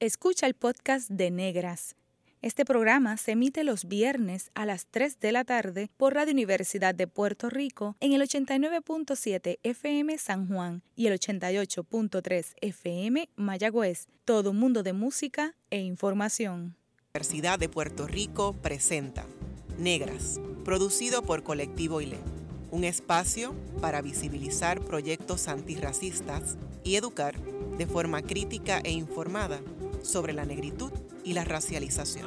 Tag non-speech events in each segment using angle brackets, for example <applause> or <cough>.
Escucha el podcast de Negras. Este programa se emite los viernes a las 3 de la tarde por Radio Universidad de Puerto Rico en el 89.7 FM San Juan y el 88.3 FM Mayagüez. Todo un mundo de música e información. Universidad de Puerto Rico presenta Negras, producido por Colectivo ILE, un espacio para visibilizar proyectos antirracistas y educar de forma crítica e informada sobre la negritud y la racialización.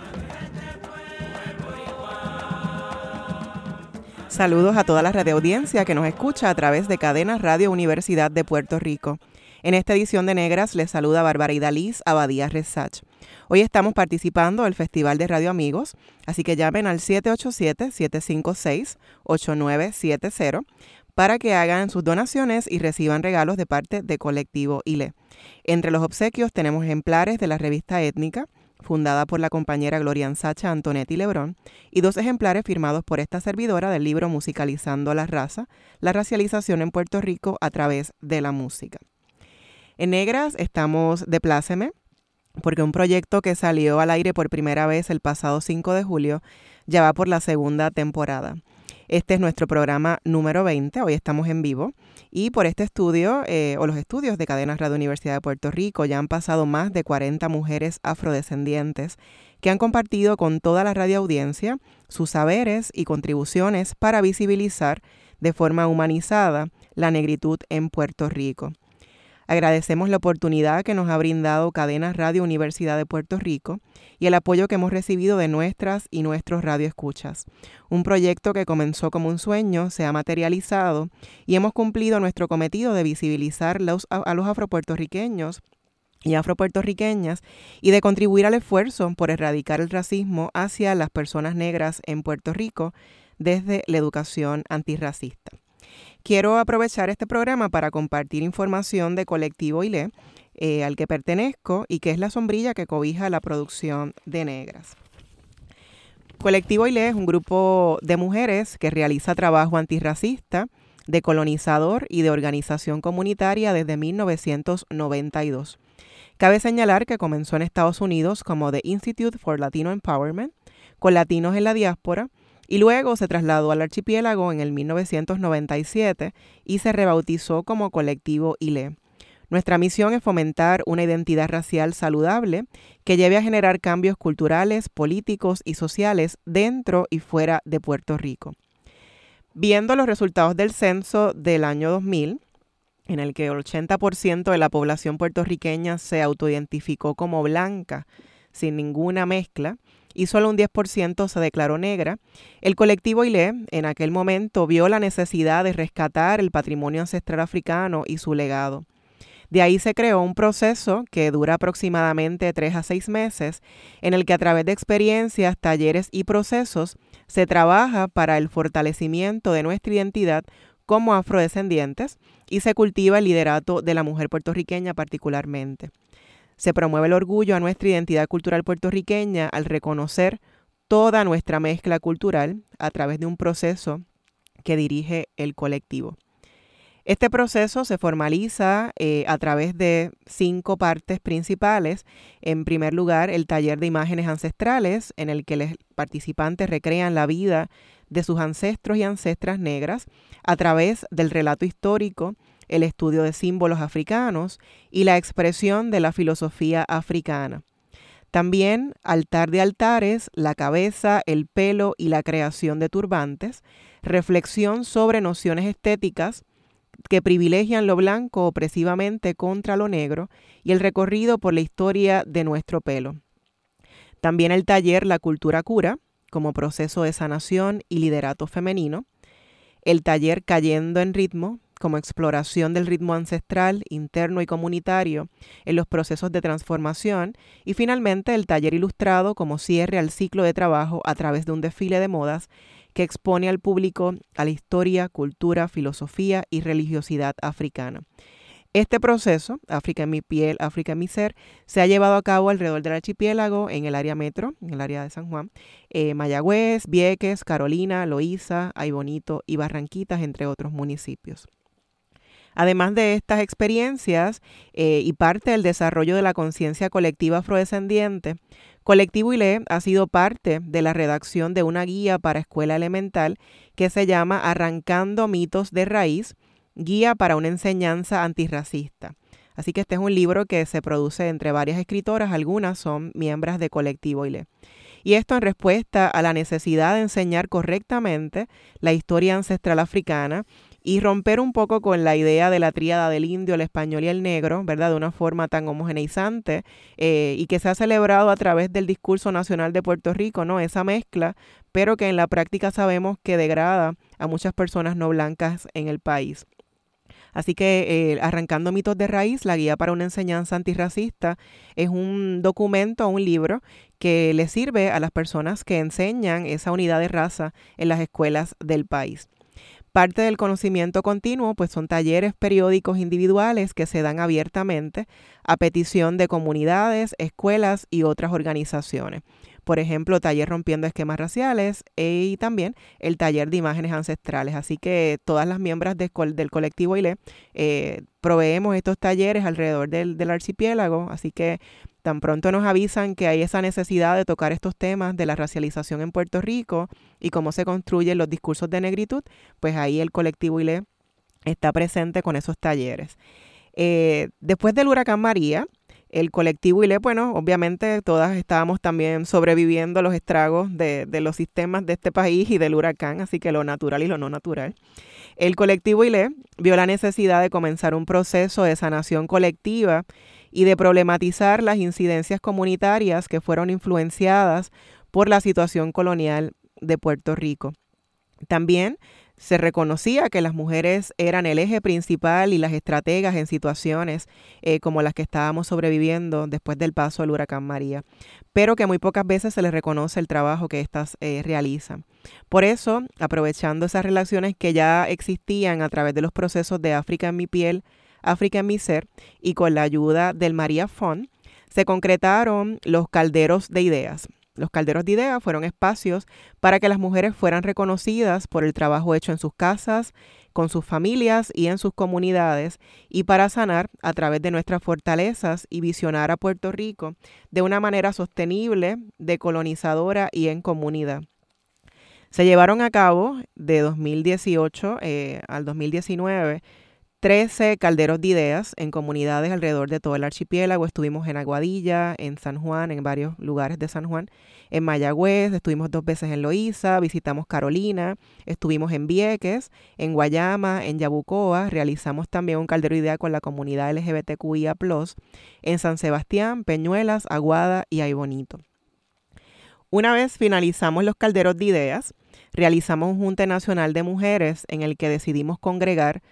Saludos a toda la radioaudiencia que nos escucha a través de Cadena Radio Universidad de Puerto Rico. En esta edición de Negras les saluda Bárbara Idaliz Abadía Resach. Hoy estamos participando del Festival de Radio Amigos, así que llamen al 787-756-8970 para que hagan sus donaciones y reciban regalos de parte de Colectivo ILE. Entre los obsequios tenemos ejemplares de la revista Étnica, fundada por la compañera Gloria Sacha Antonetti Lebrón, y dos ejemplares firmados por esta servidora del libro Musicalizando la Raza, la racialización en Puerto Rico a través de la música. En Negras estamos de pláceme, porque un proyecto que salió al aire por primera vez el pasado 5 de julio ya va por la segunda temporada. Este es nuestro programa número 20, hoy estamos en vivo y por este estudio eh, o los estudios de Cadenas Radio Universidad de Puerto Rico ya han pasado más de 40 mujeres afrodescendientes que han compartido con toda la radioaudiencia sus saberes y contribuciones para visibilizar de forma humanizada la negritud en Puerto Rico. Agradecemos la oportunidad que nos ha brindado Cadenas Radio Universidad de Puerto Rico y el apoyo que hemos recibido de nuestras y nuestros radioescuchas. Un proyecto que comenzó como un sueño, se ha materializado y hemos cumplido nuestro cometido de visibilizar a los afropuertorriqueños y afropuertorriqueñas y de contribuir al esfuerzo por erradicar el racismo hacia las personas negras en Puerto Rico desde la educación antirracista. Quiero aprovechar este programa para compartir información de Colectivo ILE, eh, al que pertenezco y que es la sombrilla que cobija la producción de Negras. Colectivo ILE es un grupo de mujeres que realiza trabajo antirracista, decolonizador y de organización comunitaria desde 1992. Cabe señalar que comenzó en Estados Unidos como The Institute for Latino Empowerment, con latinos en la diáspora, y luego se trasladó al archipiélago en el 1997 y se rebautizó como colectivo ILE. Nuestra misión es fomentar una identidad racial saludable que lleve a generar cambios culturales, políticos y sociales dentro y fuera de Puerto Rico. Viendo los resultados del censo del año 2000, en el que el 80% de la población puertorriqueña se autoidentificó como blanca, sin ninguna mezcla, y solo un 10% se declaró negra, el colectivo ILE en aquel momento vio la necesidad de rescatar el patrimonio ancestral africano y su legado. De ahí se creó un proceso que dura aproximadamente tres a seis meses, en el que a través de experiencias, talleres y procesos se trabaja para el fortalecimiento de nuestra identidad como afrodescendientes y se cultiva el liderato de la mujer puertorriqueña particularmente. Se promueve el orgullo a nuestra identidad cultural puertorriqueña al reconocer toda nuestra mezcla cultural a través de un proceso que dirige el colectivo. Este proceso se formaliza eh, a través de cinco partes principales. En primer lugar, el taller de imágenes ancestrales, en el que los participantes recrean la vida de sus ancestros y ancestras negras a través del relato histórico el estudio de símbolos africanos y la expresión de la filosofía africana. También altar de altares, la cabeza, el pelo y la creación de turbantes, reflexión sobre nociones estéticas que privilegian lo blanco opresivamente contra lo negro y el recorrido por la historia de nuestro pelo. También el taller La cultura cura, como proceso de sanación y liderato femenino. El taller Cayendo en ritmo, como exploración del ritmo ancestral, interno y comunitario en los procesos de transformación y finalmente el taller ilustrado como cierre al ciclo de trabajo a través de un desfile de modas que expone al público a la historia, cultura, filosofía y religiosidad africana. Este proceso, África en mi piel, África en mi ser, se ha llevado a cabo alrededor del archipiélago en el área metro, en el área de San Juan, eh, Mayagüez, Vieques, Carolina, Loíza, Aybonito y Barranquitas, entre otros municipios. Además de estas experiencias eh, y parte del desarrollo de la conciencia colectiva afrodescendiente, Colectivo ILE ha sido parte de la redacción de una guía para escuela elemental que se llama Arrancando mitos de raíz, guía para una enseñanza antirracista. Así que este es un libro que se produce entre varias escritoras, algunas son miembros de Colectivo ILE. Y esto en respuesta a la necesidad de enseñar correctamente la historia ancestral africana y romper un poco con la idea de la tríada del indio, el español y el negro, ¿verdad? De una forma tan homogeneizante eh, y que se ha celebrado a través del discurso nacional de Puerto Rico, ¿no? Esa mezcla, pero que en la práctica sabemos que degrada a muchas personas no blancas en el país. Así que eh, Arrancando mitos de raíz, la guía para una enseñanza antirracista, es un documento, un libro que le sirve a las personas que enseñan esa unidad de raza en las escuelas del país. Parte del conocimiento continuo, pues son talleres periódicos individuales que se dan abiertamente a petición de comunidades, escuelas y otras organizaciones. Por ejemplo, taller rompiendo esquemas raciales e, y también el taller de imágenes ancestrales. Así que todas las miembros del colectivo ILE eh, proveemos estos talleres alrededor del, del archipiélago. Así que Tan pronto nos avisan que hay esa necesidad de tocar estos temas de la racialización en Puerto Rico y cómo se construyen los discursos de negritud, pues ahí el colectivo ILE está presente con esos talleres. Eh, después del huracán María, el colectivo ILE, bueno, obviamente todas estábamos también sobreviviendo los estragos de, de, los sistemas de este país y del huracán, así que lo natural y lo no natural. El colectivo ILE vio la necesidad de comenzar un proceso de sanación colectiva y de problematizar las incidencias comunitarias que fueron influenciadas por la situación colonial de Puerto Rico. También se reconocía que las mujeres eran el eje principal y las estrategas en situaciones eh, como las que estábamos sobreviviendo después del paso del huracán María, pero que muy pocas veces se les reconoce el trabajo que éstas eh, realizan. Por eso, aprovechando esas relaciones que ya existían a través de los procesos de África en mi piel, África en mi ser y con la ayuda del María Font se concretaron los calderos de ideas. Los calderos de ideas fueron espacios para que las mujeres fueran reconocidas por el trabajo hecho en sus casas, con sus familias y en sus comunidades, y para sanar a través de nuestras fortalezas y visionar a Puerto Rico de una manera sostenible, decolonizadora y en comunidad. Se llevaron a cabo de 2018 eh, al 2019 13 calderos de ideas en comunidades alrededor de todo el archipiélago. Estuvimos en Aguadilla, en San Juan, en varios lugares de San Juan, en Mayagüez, estuvimos dos veces en Loíza, visitamos Carolina, estuvimos en Vieques, en Guayama, en Yabucoa, realizamos también un caldero de idea con la comunidad LGBTQIA+, en San Sebastián, Peñuelas, Aguada y Aybonito. Una vez finalizamos los calderos de ideas, realizamos un Junte Nacional de Mujeres en el que decidimos congregar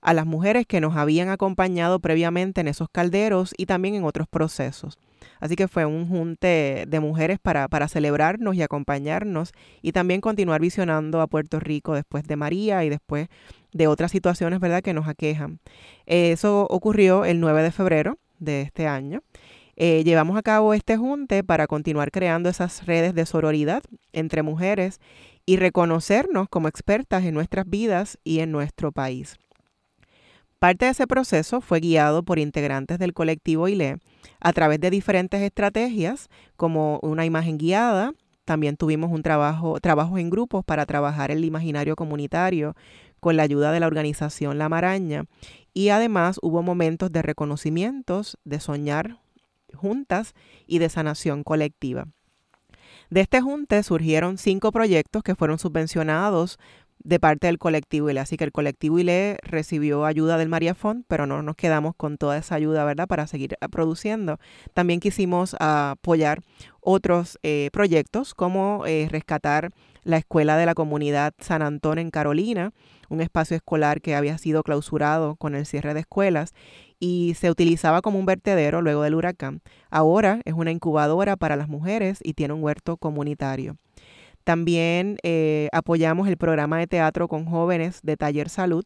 a las mujeres que nos habían acompañado previamente en esos calderos y también en otros procesos. Así que fue un junte de mujeres para, para celebrarnos y acompañarnos y también continuar visionando a Puerto Rico después de María y después de otras situaciones, ¿verdad?, que nos aquejan. Eso ocurrió el 9 de febrero de este año. Eh, llevamos a cabo este junte para continuar creando esas redes de sororidad entre mujeres y reconocernos como expertas en nuestras vidas y en nuestro país. Parte de ese proceso fue guiado por integrantes del colectivo ILE a través de diferentes estrategias como una imagen guiada, también tuvimos un trabajo, trabajos en grupos para trabajar el imaginario comunitario con la ayuda de la organización La Maraña y además hubo momentos de reconocimientos, de soñar juntas y de sanación colectiva. De este junte surgieron cinco proyectos que fueron subvencionados de parte del colectivo ILE. Así que el colectivo ILE recibió ayuda del María Font, pero no nos quedamos con toda esa ayuda, ¿verdad?, para seguir ah, produciendo. También quisimos apoyar otros eh, proyectos como eh, rescatar la escuela de la comunidad San Antón en Carolina, un espacio escolar que había sido clausurado con el cierre de escuelas y se utilizaba como un vertedero luego del huracán. Ahora es una incubadora para las mujeres y tiene un huerto comunitario. También eh, apoyamos el programa de teatro con jóvenes de Taller Salud,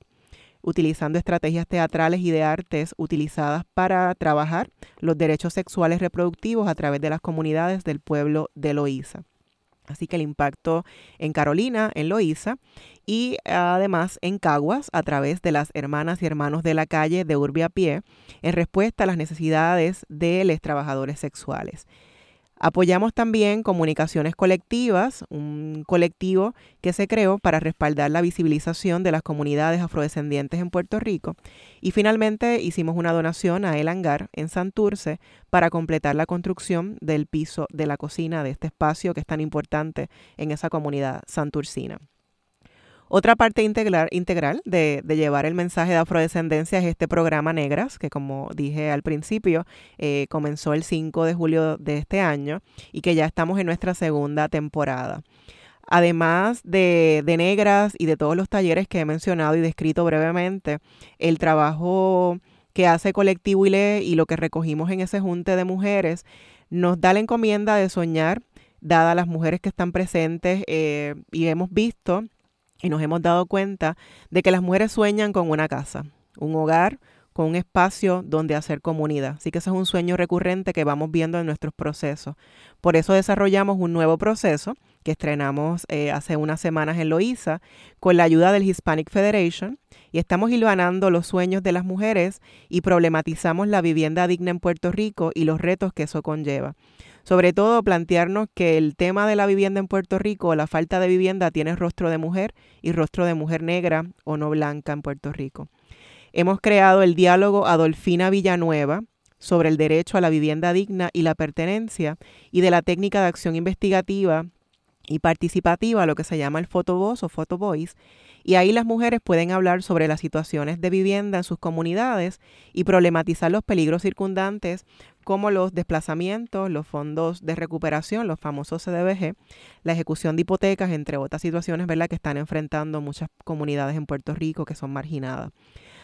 utilizando estrategias teatrales y de artes utilizadas para trabajar los derechos sexuales reproductivos a través de las comunidades del pueblo de Loíza. Así que el impacto en Carolina, en Loíza y además en Caguas a través de las hermanas y hermanos de la calle de Urbi a Pie en respuesta a las necesidades de los trabajadores sexuales. Apoyamos también Comunicaciones Colectivas, un colectivo que se creó para respaldar la visibilización de las comunidades afrodescendientes en Puerto Rico. Y finalmente hicimos una donación a El Hangar en Santurce para completar la construcción del piso de la cocina de este espacio que es tan importante en esa comunidad santurcina. Otra parte integral, de, llevar el mensaje de afrodescendencia es este programa Negras, que como dije al principio, eh, comenzó el 5 de julio de este año y que ya estamos en nuestra segunda temporada. Además de, de, Negras y de todos los talleres que he mencionado y descrito brevemente, el trabajo que hace Colectivo ILE y lo que recogimos en ese junte de mujeres nos da la encomienda de soñar, dadas las mujeres que están presentes eh, y hemos visto y nos hemos dado cuenta de que las mujeres sueñan con una casa, un hogar, con un espacio donde hacer comunidad. Así que ese es un sueño recurrente que vamos viendo en nuestros procesos. Por eso desarrollamos un nuevo proceso que estrenamos eh, hace unas semanas en Loíza con la ayuda del Hispanic Federation y estamos hilvanando los sueños de las mujeres y problematizamos la vivienda digna en Puerto Rico y los retos que eso conlleva. Sobre todo plantearnos que el tema de la vivienda en Puerto Rico, la falta de vivienda, tiene rostro de mujer y rostro de mujer negra o no blanca en Puerto Rico. Hemos creado el diálogo Adolfina Villanueva sobre el derecho a la vivienda digna y la pertenencia y de la técnica de acción investigativa y participativa, lo que se llama el voz o voice. Y ahí las mujeres pueden hablar sobre las situaciones de vivienda en sus comunidades y problematizar los peligros circundantes como los desplazamientos, los fondos de recuperación, los famosos CDBG, la ejecución de hipotecas, entre otras situaciones ¿verdad? que están enfrentando muchas comunidades en Puerto Rico que son marginadas.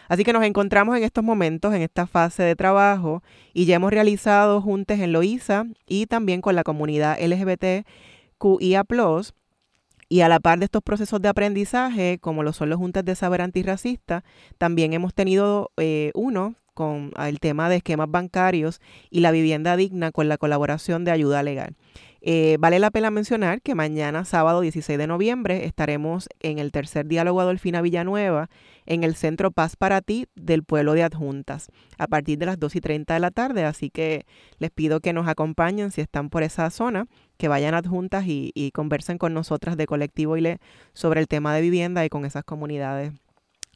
Así que nos encontramos en estos momentos, en esta fase de trabajo, y ya hemos realizado juntes en Loíza y también con la comunidad LGBTQIA, y a la par de estos procesos de aprendizaje, como lo son los juntas de saber antirracista, también hemos tenido eh, uno con el tema de esquemas bancarios y la vivienda digna con la colaboración de ayuda legal. Eh, vale la pena mencionar que mañana, sábado 16 de noviembre, estaremos en el tercer diálogo Adolfina Villanueva en el Centro Paz para Ti del pueblo de Adjuntas a partir de las 2 y 30 de la tarde. Así que les pido que nos acompañen si están por esa zona, que vayan adjuntas y, y conversen con nosotras de Colectivo ILE sobre el tema de vivienda y con esas comunidades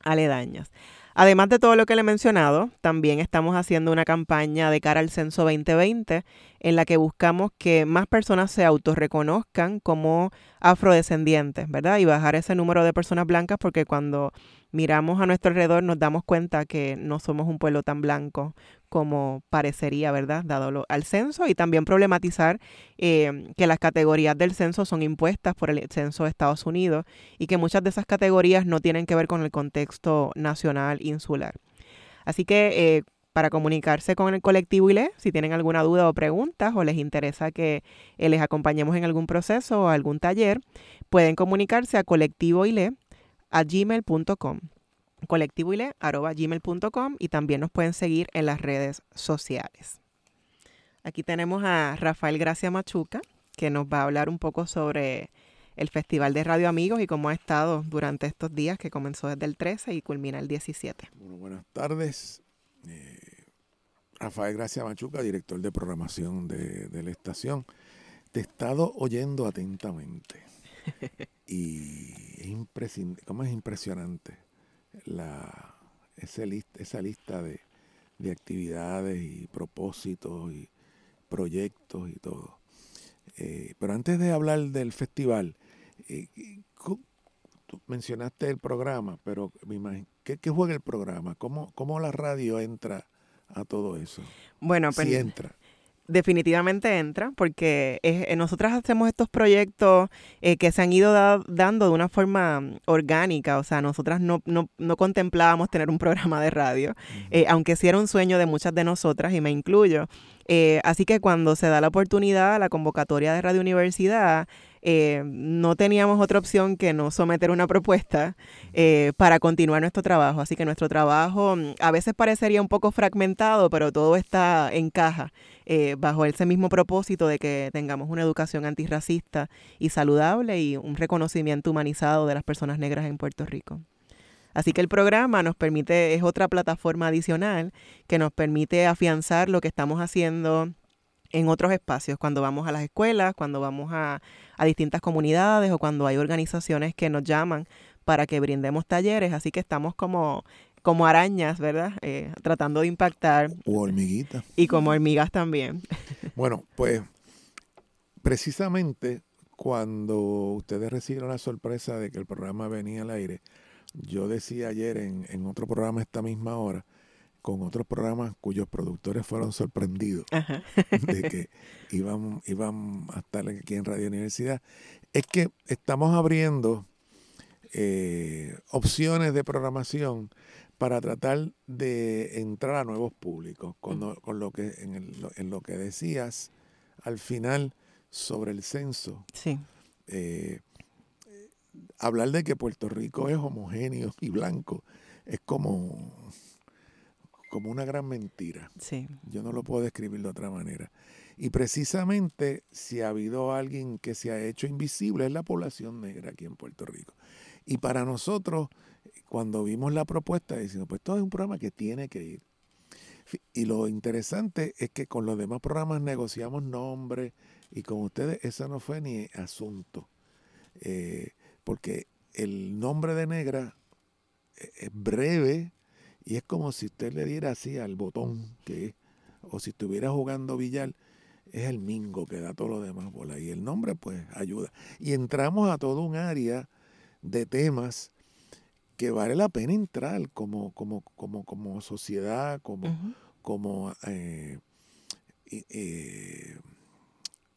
aledañas. Además de todo lo que le he mencionado, también estamos haciendo una campaña de cara al censo 2020 en la que buscamos que más personas se autorreconozcan como afrodescendientes, ¿verdad? Y bajar ese número de personas blancas porque cuando miramos a nuestro alrededor nos damos cuenta que no somos un pueblo tan blanco como parecería, ¿verdad? Dado al censo y también problematizar eh, que las categorías del censo son impuestas por el censo de Estados Unidos y que muchas de esas categorías no tienen que ver con el contexto nacional insular. Así que eh, para comunicarse con el colectivo ILE, si tienen alguna duda o preguntas o les interesa que eh, les acompañemos en algún proceso o algún taller, pueden comunicarse a colectivoile a gmail.com colectivoile.gmail.com y también nos pueden seguir en las redes sociales. Aquí tenemos a Rafael Gracia Machuca, que nos va a hablar un poco sobre el Festival de Radio Amigos y cómo ha estado durante estos días que comenzó desde el 13 y culmina el 17. Bueno, buenas tardes. Eh, Rafael Gracia Machuca, director de programación de, la estación. Te he estado oyendo atentamente. <laughs> y es, ¿cómo es impresionante la, esa, lista, esa lista de, actividades y propósitos y proyectos y todo. Eh, pero antes de hablar del festival, eh, tú mencionaste el programa, pero me imagino, ¿qué, juega el programa? ¿Cómo, ¿Cómo la radio entra a todo eso? Bueno, pues, entra. Definitivamente entra, porque eh, nosotras hacemos estos proyectos eh, que se han ido dando de una forma orgánica, o sea, nosotras no, no, no contemplábamos tener un programa de radio, eh, aunque sí era un sueño de muchas de nosotras, y me incluyo, Eh, así que cuando se da la oportunidad, la convocatoria de Radio Universidad, eh, no teníamos otra opción que no someter una propuesta eh, para continuar nuestro trabajo. Así que nuestro trabajo mm, a veces parecería un poco fragmentado, pero todo está en caja eh, bajo ese mismo propósito de que tengamos una educación antirracista y saludable y un reconocimiento humanizado de las personas negras en Puerto Rico. Así que el programa nos permite, es otra plataforma adicional que nos permite afianzar lo que estamos haciendo en otros espacios, cuando vamos a las escuelas, cuando vamos a, distintas comunidades o cuando hay organizaciones que nos llaman para que brindemos talleres. Así que estamos como, como arañas, ¿verdad? Eh, tratando de impactar. O hormiguitas. Y como hormigas también. <laughs> Bueno, pues precisamente cuando ustedes recibieron la sorpresa de que el programa venía al aire, yo decía ayer en, en otro programa esta misma hora con otros programas cuyos productores fueron sorprendidos de que <laughs> iban, iban a estar aquí en Radio Universidad, es que estamos abriendo eh, opciones de programación para tratar de entrar a nuevos públicos, con, lo, que en, lo que decías al final sobre el censo. Sí. Eh, hablar de que Puerto Rico es homogéneo y blanco es como como una gran mentira. Sí. Yo no lo puedo describir de otra manera. Y precisamente si ha habido alguien que se ha hecho invisible es la población negra aquí en Puerto Rico. Y para nosotros, cuando vimos la propuesta, decimos, pues todo es un programa que tiene que ir. Y lo interesante es que con los demás programas negociamos nombres y con ustedes eso no fue ni asunto. Eh, porque el nombre de negra eh, es breve, y es como si usted le diera así al botón, que o si estuviera jugando billar, es el mingo que da todo lo demás bola. Y el nombre, pues, ayuda. Y entramos a todo un área de temas que vale la pena entrar como, como, como, como sociedad, como, como eh, eh,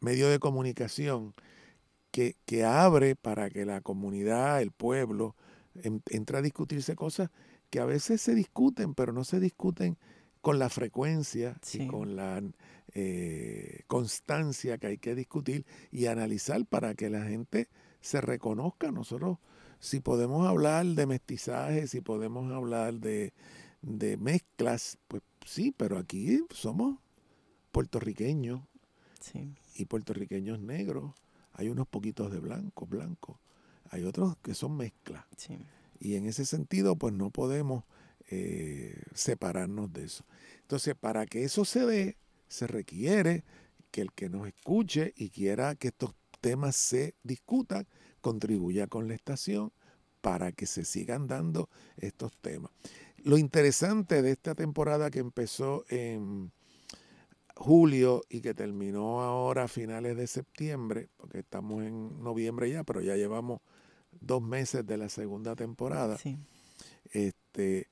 medio de comunicación que, que, abre para que la comunidad, el pueblo, entre a discutirse cosas que a veces se discuten, pero no se discuten con la frecuencia y con la eh, constancia que hay que discutir y analizar para que la gente se reconozca. Nosotros, si podemos hablar de mestizaje, si podemos hablar de, mezclas, pues sí, pero aquí somos puertorriqueños y puertorriqueños negros. Hay unos poquitos de blanco, blanco. Hay otros que son mezclas. Y en ese sentido, pues no podemos eh, separarnos de eso. Entonces, para que eso se dé, se requiere que el que nos escuche y quiera que estos temas se discutan, contribuya con la estación para que se sigan dando estos temas. Lo interesante de esta temporada que empezó en julio y que terminó ahora a finales de septiembre, porque estamos en noviembre ya, pero ya llevamos dos meses de la segunda temporada, este,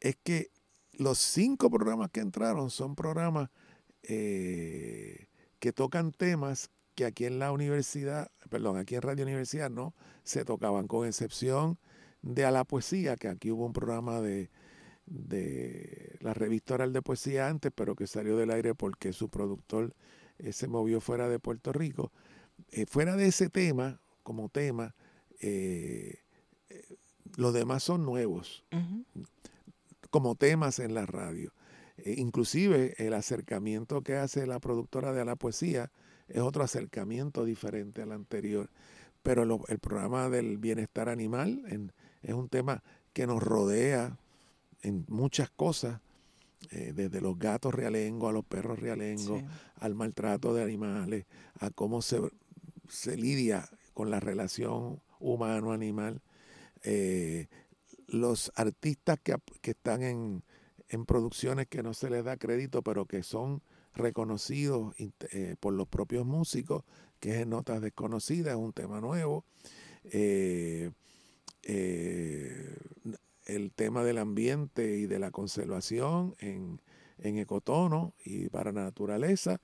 es que los cinco programas que entraron son programas eh, que tocan temas que aquí en la universidad, perdón, aquí en Radio Universidad no se tocaban, con excepción de a la poesía, que aquí hubo un programa de, de la revista oral de poesía antes, pero que salió del aire porque su productor eh, se movió fuera de Puerto Rico. Eh, fuera de ese tema, como tema, eh, eh, los demás son nuevos, como temas en la radio. Eh, inclusive el acercamiento que hace la productora de la poesía es otro acercamiento diferente al anterior. Pero el programa del bienestar animal es un tema que nos rodea en muchas cosas, desde los gatos realengos a los perros realengos, al maltrato de animales, a cómo se, se lidia con la relación humano-animal. Eh, los artistas que, están en, producciones que no se les da crédito, pero que son reconocidos eh, por los propios músicos, que es en Notas Desconocidas, es un tema nuevo. Eh, el tema del ambiente y de la conservación en, ecotono y para naturaleza,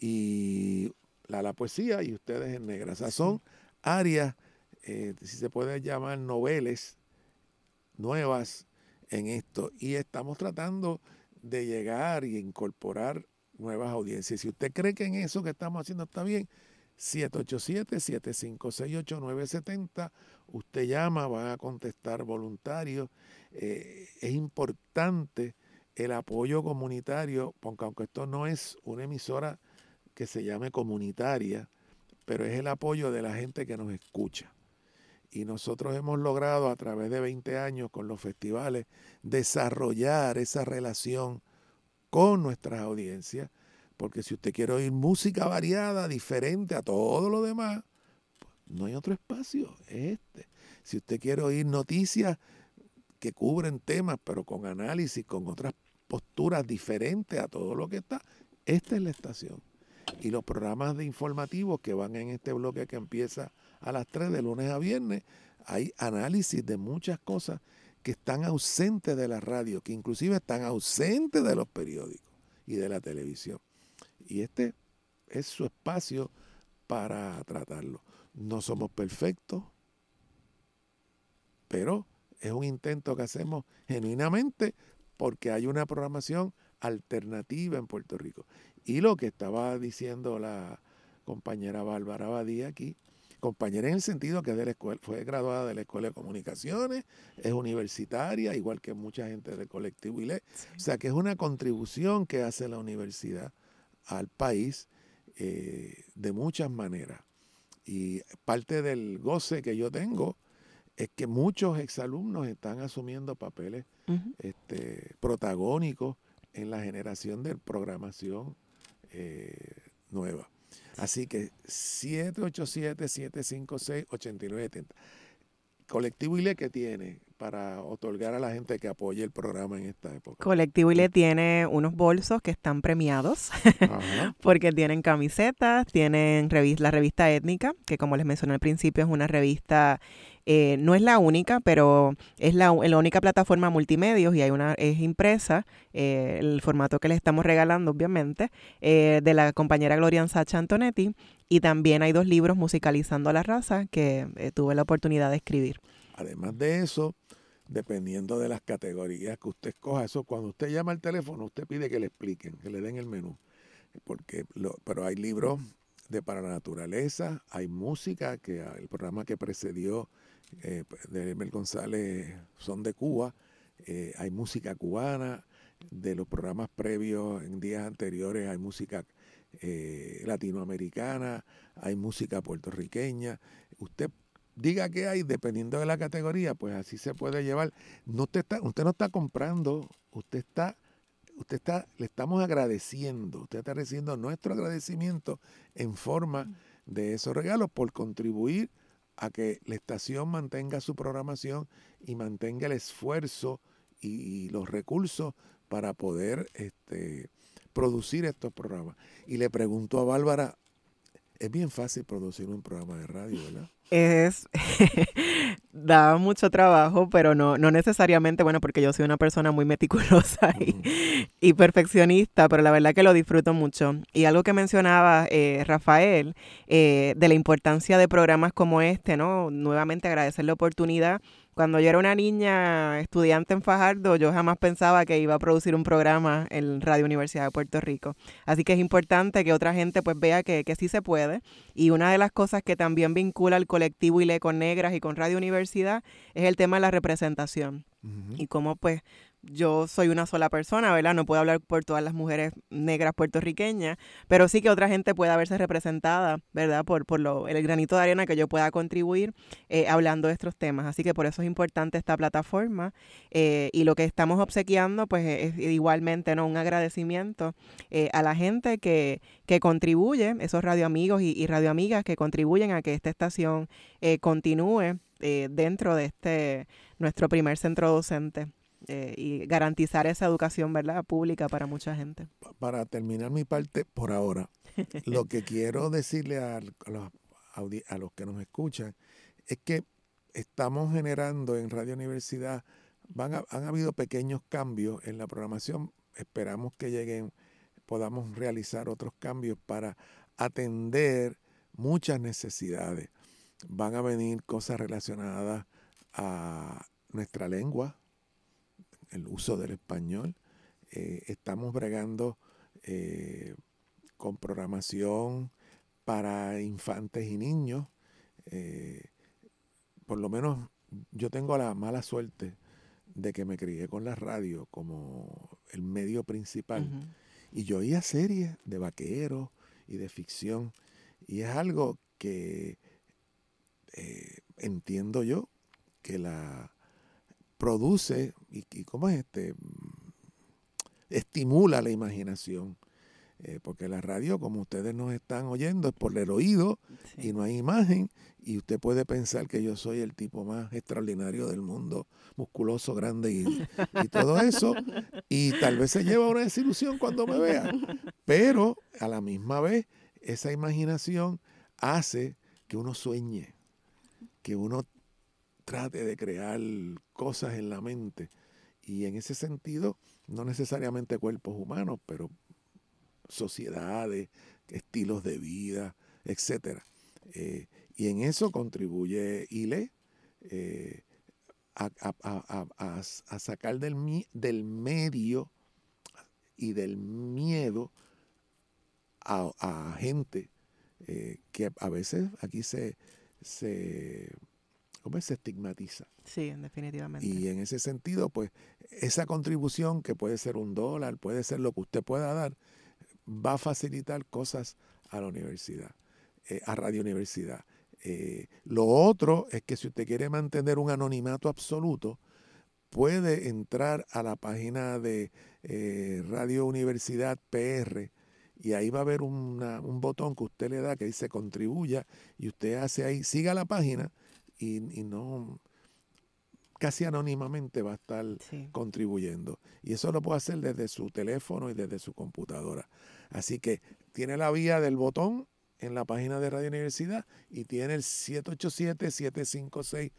y la, la poesía y ustedes en negra. O son áreas eh, si se puede llamar noveles nuevas en esto. Y estamos tratando de llegar y incorporar nuevas audiencias. Si usted cree que en eso que estamos haciendo está bien, 787-756-8970, usted llama, van a contestar voluntarios. Eh, es importante el apoyo comunitario, porque aunque esto no es una emisora que se llame comunitaria, pero es el apoyo de la gente que nos escucha. Y nosotros hemos logrado a través de 20 años con los festivales desarrollar esa relación con nuestras audiencias, porque si usted quiere oír música variada, diferente a todo lo demás, no hay otro espacio, es este. Si usted quiere oír noticias que cubren temas, pero con análisis, con otras posturas diferentes a todo lo que está, esta es la estación. Y los programas de informativos que van en este bloque que empieza a las 3 de lunes a viernes, hay análisis de muchas cosas que están ausentes de la radio, que inclusive están ausentes de los periódicos y de la televisión. Y este es su espacio para tratarlo. No somos perfectos, pero es un intento que hacemos genuinamente porque hay una programación alternativa en Puerto Rico. Y lo que estaba diciendo la compañera Bárbara Badía aquí, compañera en el sentido que de la escuela, fue graduada de la Escuela de Comunicaciones, es universitaria, igual que mucha gente del colectivo ILE. O sea que es una contribución que hace la universidad al país eh, de muchas maneras. Y parte del goce que yo tengo es que muchos exalumnos están asumiendo papeles este, protagónicos en la generación de programación eh, nueva. Así que 787-756-8970. Colectivo ILE que tiene para otorgar a la gente que apoye el programa en esta época. Colectivo ILE tiene unos bolsos que están premiados <laughs> porque tienen camisetas, tienen la revista étnica, que como les mencioné al principio es una revista eh, no es la única, pero es la, única plataforma multimedios y hay una, es impresa, eh, el formato que les estamos regalando, obviamente, eh, de la compañera Gloria Sacha Antonetti. Y también hay dos libros musicalizando a la raza que tuve la oportunidad de escribir. Además de eso, dependiendo de las categorías que usted escoja, eso cuando usted llama al teléfono, usted pide que le expliquen, que le den el menú. Porque pero hay libros de para la naturaleza, hay música, que el programa que precedió eh, de Emel González son de Cuba, eh, hay música cubana, de los programas previos en días anteriores hay música eh, latinoamericana, hay música puertorriqueña. Usted diga que hay, dependiendo de la categoría, pues así se puede llevar. No usted, está, usted no está comprando, usted está, usted está, le estamos agradeciendo, usted está recibiendo nuestro agradecimiento en forma de esos regalos por contribuir a que la estación mantenga su programación y mantenga el esfuerzo y, los recursos para poder este, producir estos programas. Y le pregunto a Bárbara, es bien fácil producir un programa de radio, ¿verdad? Es, <laughs> da mucho trabajo, pero no, no necesariamente, bueno, porque yo soy una persona muy meticulosa <laughs> y, perfeccionista, pero la verdad que lo disfruto mucho. Y algo que mencionaba eh, Rafael, eh, de la importancia de programas como este, ¿no? Nuevamente agradecer la oportunidad cuando yo era una niña estudiante en Fajardo, yo jamás pensaba que iba a producir un programa en Radio Universidad de Puerto Rico. Así que es importante que otra gente pues vea que, que sí se puede. Y una de las cosas que también vincula al colectivo ILE con Negras y con Radio Universidad es el tema de la representación. Y cómo pues yo soy una sola persona, ¿verdad? No puedo hablar por todas las mujeres negras puertorriqueñas, pero sí que otra gente pueda verse representada, ¿verdad? Por, por lo, el granito de arena que yo pueda contribuir eh, hablando de estos temas. Así que por eso es importante esta plataforma eh, y lo que estamos obsequiando, pues es igualmente, ¿no? Un agradecimiento eh, a la gente que, que contribuye, esos radioamigos y, y radioamigas que contribuyen a que esta estación continúe dentro de este nuestro primer centro docente. Eh, y garantizar esa educación verdad pública para mucha gente. Para terminar mi parte por ahora, lo que <laughs> quiero decirle a, los, a los que nos escuchan es que estamos generando en Radio Universidad, van han habido pequeños cambios en la programación, esperamos que lleguen, podamos realizar otros cambios para atender muchas necesidades. Van a venir cosas relacionadas a nuestra lengua, el uso del español. Eh, estamos bregando eh, con programación para infantes y niños. Eh, por lo menos yo tengo la mala suerte de que me crié con la radio como el medio principal. Y yo oía series de vaqueros y de ficción. Y es algo que eh, entiendo yo que la produce y, y cómo es este estimula la imaginación eh, porque la radio, como ustedes nos están oyendo, es por el oído y no hay imagen. Y usted puede pensar que yo soy el tipo más extraordinario del mundo, musculoso, grande y, todo eso. Y tal vez se lleva una desilusión cuando me vea. Pero a la misma vez, esa imaginación hace que uno sueñe, que uno trate de crear cosas en la mente. Y en ese sentido, no necesariamente cuerpos humanos, pero sociedades, estilos de vida, etc. Eh, y en eso contribuye ILE eh, a, sacar del, del medio y del miedo a, gente eh, que a veces aquí se, se, ¿cómo se estigmatiza. Sí, definitivamente. Y en ese sentido, pues esa contribución que puede ser un dólar, puede ser lo que usted pueda dar, va a facilitar cosas a la universidad, eh, a Radio Universidad. Eh, lo otro es que si usted quiere mantener un anonimato absoluto, puede entrar a la página de eh, Radio Universidad PR y ahí va a haber un botón que usted le da que dice contribuya y usted hace ahí, siga la página y, no casi anónimamente va a estar contribuyendo. Y eso lo puede hacer desde su teléfono y desde su computadora. Así que tiene la vía del botón en la página de Radio Universidad y tiene el 787-756,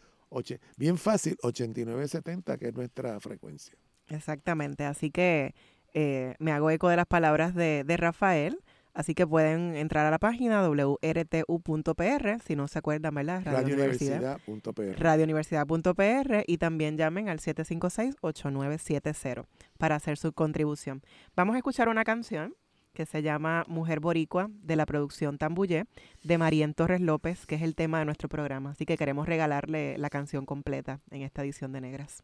bien fácil, 8970, que es nuestra frecuencia. Exactamente, así que eh, me hago eco de las palabras de, Rafael. Así que pueden entrar a la página wrtu.pr, si no se acuerdan, ¿verdad? Radio Radiouniversidad.pr. Radiouniversidad.pr y también llamen al 756-8970 para hacer su contribución. Vamos a escuchar una canción que se llama Mujer Boricua de la producción Tambuye de Marien Torres López, que es el tema de nuestro programa. Así que queremos regalarle la canción completa en esta edición de Negras.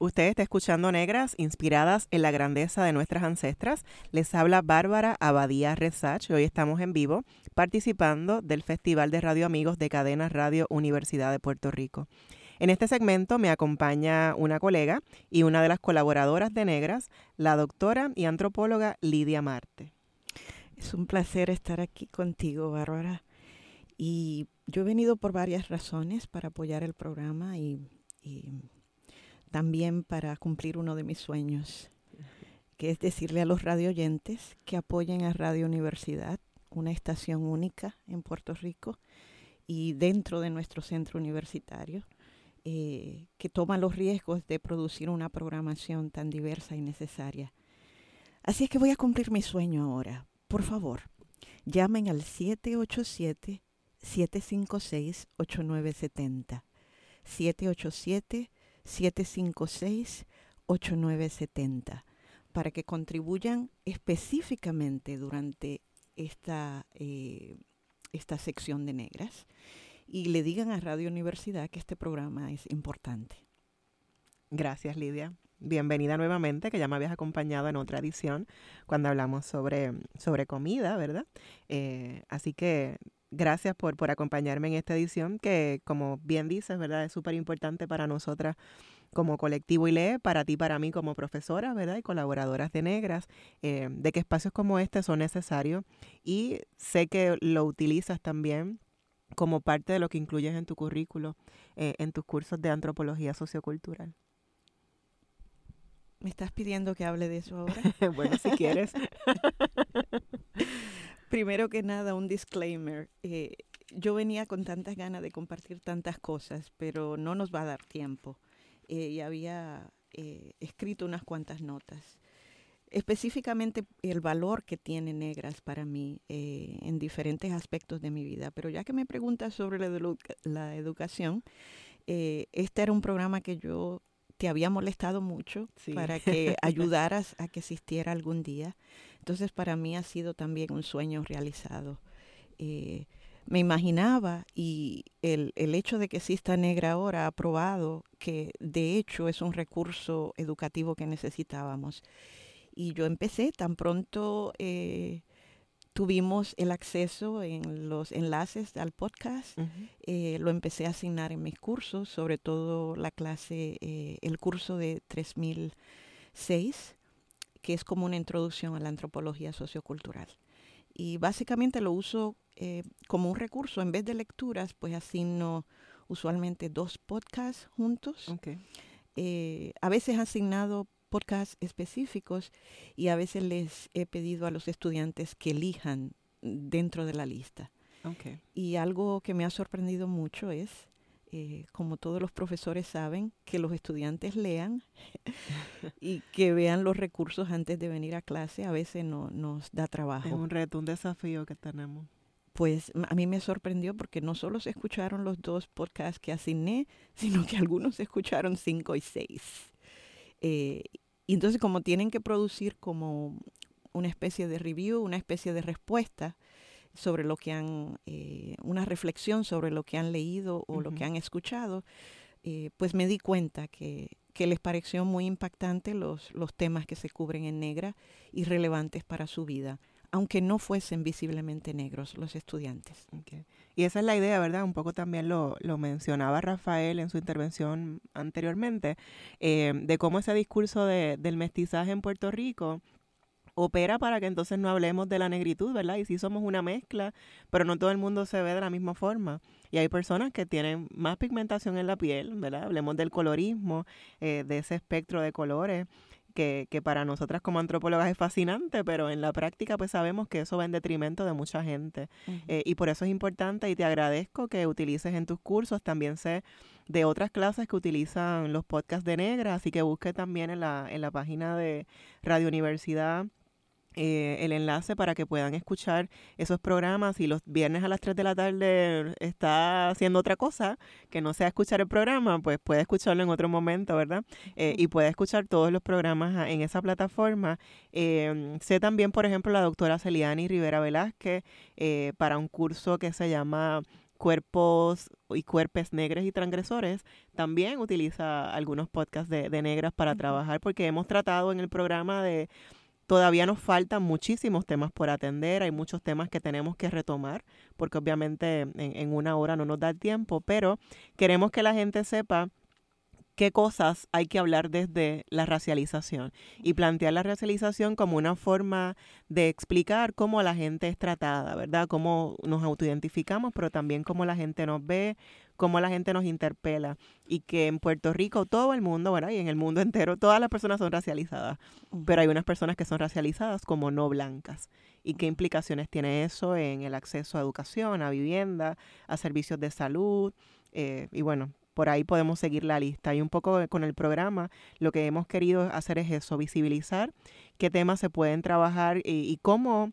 Usted está escuchando Negras, inspiradas en la grandeza de nuestras ancestras. Les habla Bárbara Abadía Resach. Hoy estamos en vivo participando del Festival de Radio Amigos de Cadena Radio Universidad de Puerto Rico. En este segmento me acompaña una colega y una de las colaboradoras de Negras, la doctora y antropóloga Lidia Marte. Es un placer estar aquí contigo, Bárbara. Y yo he venido por varias razones para apoyar el programa y, y también para cumplir uno de mis sueños, que es decirle a los radioyentes que apoyen a Radio Universidad, una estación única en Puerto Rico y dentro de nuestro centro universitario, eh, que toma los riesgos de producir una programación tan diversa y necesaria. Así es que voy a cumplir mi sueño ahora. Por favor, llamen al 787-756-8970. 787 756-8970 para que contribuyan específicamente durante esta, eh, esta sección de negras y le digan a Radio Universidad que este programa es importante. Gracias, Lidia. Bienvenida nuevamente, que ya me habías acompañado en otra edición cuando hablamos sobre, sobre comida, ¿verdad? Eh, así que gracias por, por acompañarme en esta edición que, como bien dices, ¿verdad? Es súper importante para nosotras como colectivo ILE, para ti, para mí como profesora, ¿verdad? Y colaboradoras de Negras, eh, de que espacios como este son necesarios y sé que lo utilizas también como parte de lo que incluyes en tu currículo, eh, en tus cursos de antropología sociocultural. ¿Me estás pidiendo que hable de eso ahora? <laughs> bueno, si quieres. <laughs> Primero que nada, un disclaimer. Eh, yo venía con tantas ganas de compartir tantas cosas, pero no nos va a dar tiempo. Eh, y había eh, escrito unas cuantas notas. Específicamente el valor que tiene Negras para mí en diferentes aspectos de mi vida. Pero ya que me preguntas sobre la educación, este era un programa que yo te había molestado mucho para <laughs> que ayudaras a que existiera algún día. Entonces para mí ha sido también un sueño realizado. Eh, me imaginaba y el, el, hecho de que exista Negra ahora ha probado que de hecho es un recurso educativo que necesitábamos. Y yo empecé tan pronto eh, tuvimos el acceso en los enlaces al podcast, eh, lo empecé a asignar en mis cursos, sobre todo la clase, el curso de 3006 que es como una introducción a la antropología sociocultural. Y básicamente lo uso eh, como un recurso. En vez de lecturas, pues asigno usualmente dos podcasts juntos. Eh, a veces asignado podcasts específicos y a veces les he pedido a los estudiantes que elijan dentro de la lista. Y algo que me ha sorprendido mucho es eh, como todos los profesores saben, que los estudiantes lean <laughs> y que vean los recursos antes de venir a clase, a veces no, nos da trabajo. Es un reto, un desafío que tenemos. Pues a mí me sorprendió porque no solo se escucharon los dos podcasts que asigné, <laughs> sino que algunos se escucharon cinco y seis. Eh, y entonces como tienen que producir como una especie de review, una especie de respuesta, sobre lo que han, eh, una reflexión sobre lo que han leído o lo que han escuchado, eh, pues me di cuenta que, que, les pareció muy impactante los, los temas que se cubren en negra y relevantes para su vida aunque no fuesen visiblemente negros los estudiantes. Y esa es la idea, ¿verdad? Un poco también lo, lo mencionaba Rafael en su intervención anteriormente, eh, de cómo ese discurso de, del mestizaje en Puerto Rico opera para que entonces no hablemos de la negritud, ¿verdad? Y sí somos una mezcla, pero no todo el mundo se ve de la misma forma. Y hay personas que tienen más pigmentación en la piel, ¿verdad? Hablemos del colorismo, eh, de ese espectro de colores. Que, que, para nosotras como antropólogas es fascinante, pero en la práctica pues sabemos que eso va en detrimento de mucha gente. Eh, y por eso es importante y te agradezco que utilices en tus cursos, también sé de otras clases que utilizan los podcasts de negra, así que busque también en la, en la página de Radio Universidad eh, el enlace para que puedan escuchar esos programas. Y los viernes a las 3 de la tarde está haciendo otra cosa que no sea escuchar el programa, pues puede escucharlo en otro momento, ¿verdad? Eh, y puede escuchar todos los programas en esa plataforma. Em, sé también, por ejemplo, la doctora Celiani Rivera Velázquez eh, para un curso que se llama cuerpos y cuerpos negros y transgresores, también utiliza algunos podcasts de, de negras para trabajar, porque hemos tratado en el programa de Todavía nos faltan muchísimos temas por atender, hay muchos temas que tenemos que retomar, porque obviamente en, una hora no nos da tiempo, pero queremos que la gente sepa qué cosas hay que hablar desde la racialización y plantear la racialización como una forma de explicar cómo la gente es tratada, ¿verdad? Cómo nos autoidentificamos, pero también cómo la gente nos ve, cómo la gente nos interpela y que en Puerto Rico todo el mundo, bueno, y en el mundo entero, todas las personas son racializadas, pero hay unas personas que son racializadas como no blancas. ¿Y qué implicaciones tiene eso en el acceso a educación, a vivienda, a servicios de salud? Eh, y bueno, por ahí podemos seguir la lista. Y un poco con el programa lo que hemos querido hacer es eso, visibilizar qué temas se pueden trabajar y cómo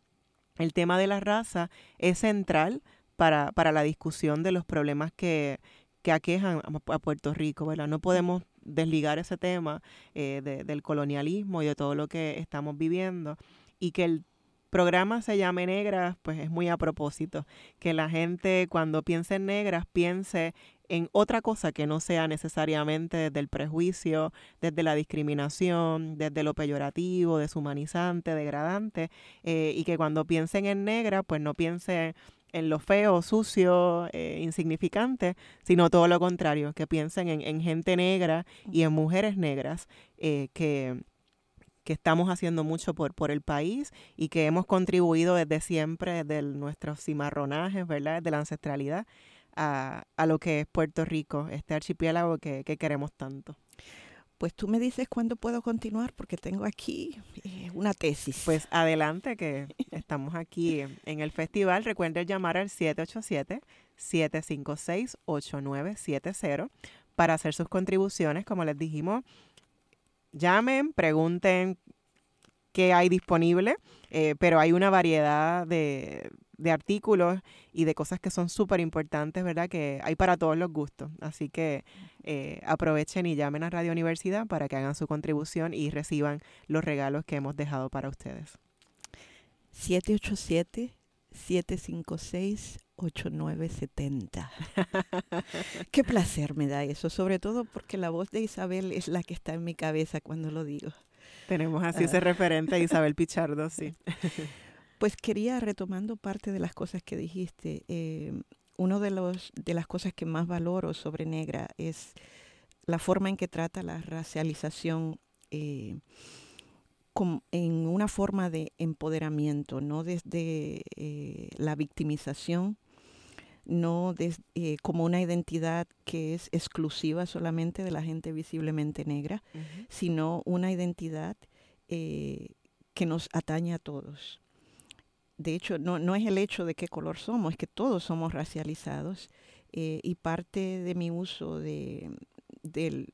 el tema de la raza es central para, para la discusión de los problemas que, que aquejan a, Puerto Rico, ¿verdad? No podemos desligar ese tema eh, del colonialismo y de todo lo que estamos viviendo y que el programa se llame Negras, pues es muy a propósito, que la gente cuando piense en negras piense en otra cosa que no sea necesariamente desde el prejuicio, desde la discriminación, desde lo peyorativo, deshumanizante, degradante, eh, y que cuando piensen en negra, pues no piensen en lo feo, sucio, eh, insignificante, sino todo lo contrario, que piensen en, gente negra y en mujeres negras eh, que, que estamos haciendo mucho por, por el país y que hemos contribuido desde siempre, desde nuestros cimarronajes, ¿verdad? De la ancestralidad a, a, lo que es Puerto Rico, este archipiélago que, que queremos tanto. Pues tú me dices cuándo puedo continuar porque tengo aquí eh, una tesis. Pues adelante que estamos aquí en el festival. Recuerden llamar al 787-756-8970 para hacer sus contribuciones. Como les dijimos, llamen, pregunten qué hay disponible, eh, pero hay una variedad de, de artículos y de cosas que son súper importantes, ¿verdad? Que hay para todos los gustos. Así que eh, aprovechen y llamen a Radio Universidad para que hagan su contribución y reciban los regalos que hemos dejado para ustedes. 787-756-8970. <laughs> Qué placer me da eso, sobre todo porque la voz de Isabel es la que está en mi cabeza cuando lo digo. Tenemos así ese ah. referente a Isabel Pichardo, sí. <laughs> Pues quería, retomando parte de las cosas que dijiste, eh, una de, los, de las cosas que más valoro sobre Negra es la forma en que trata la racialización eh, en una forma de empoderamiento, no desde eh, la victimización, no desde, como una identidad que es exclusiva solamente de la gente visiblemente negra, sino una identidad que nos atañe a todos de hecho, no, no es el hecho de qué color somos, es que todos somos racializados eh, y parte de mi uso de, del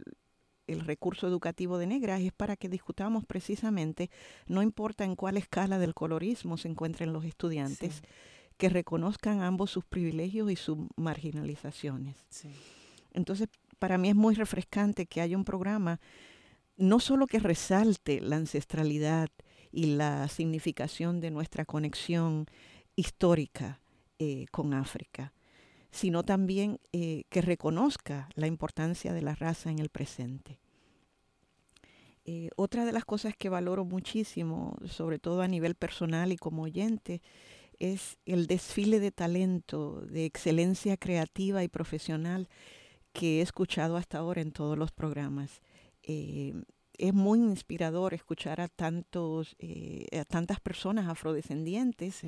el recurso educativo de negras es para que discutamos precisamente, no importa en cuál escala del colorismo se encuentren los estudiantes, que reconozcan ambos sus privilegios y sus marginalizaciones. Entonces, para mí es muy refrescante que haya un programa no solo que resalte la ancestralidad, y la significación de nuestra conexión histórica eh, con África, sino también eh, que reconozca la importancia de la raza en el presente. Eh, otra de las cosas que valoro muchísimo, sobre todo a nivel personal y como oyente, es el desfile de talento, de excelencia creativa y profesional que he escuchado hasta ahora en todos los programas es muy inspirador escuchar a tantos, eh, a tantas personas afrodescendientes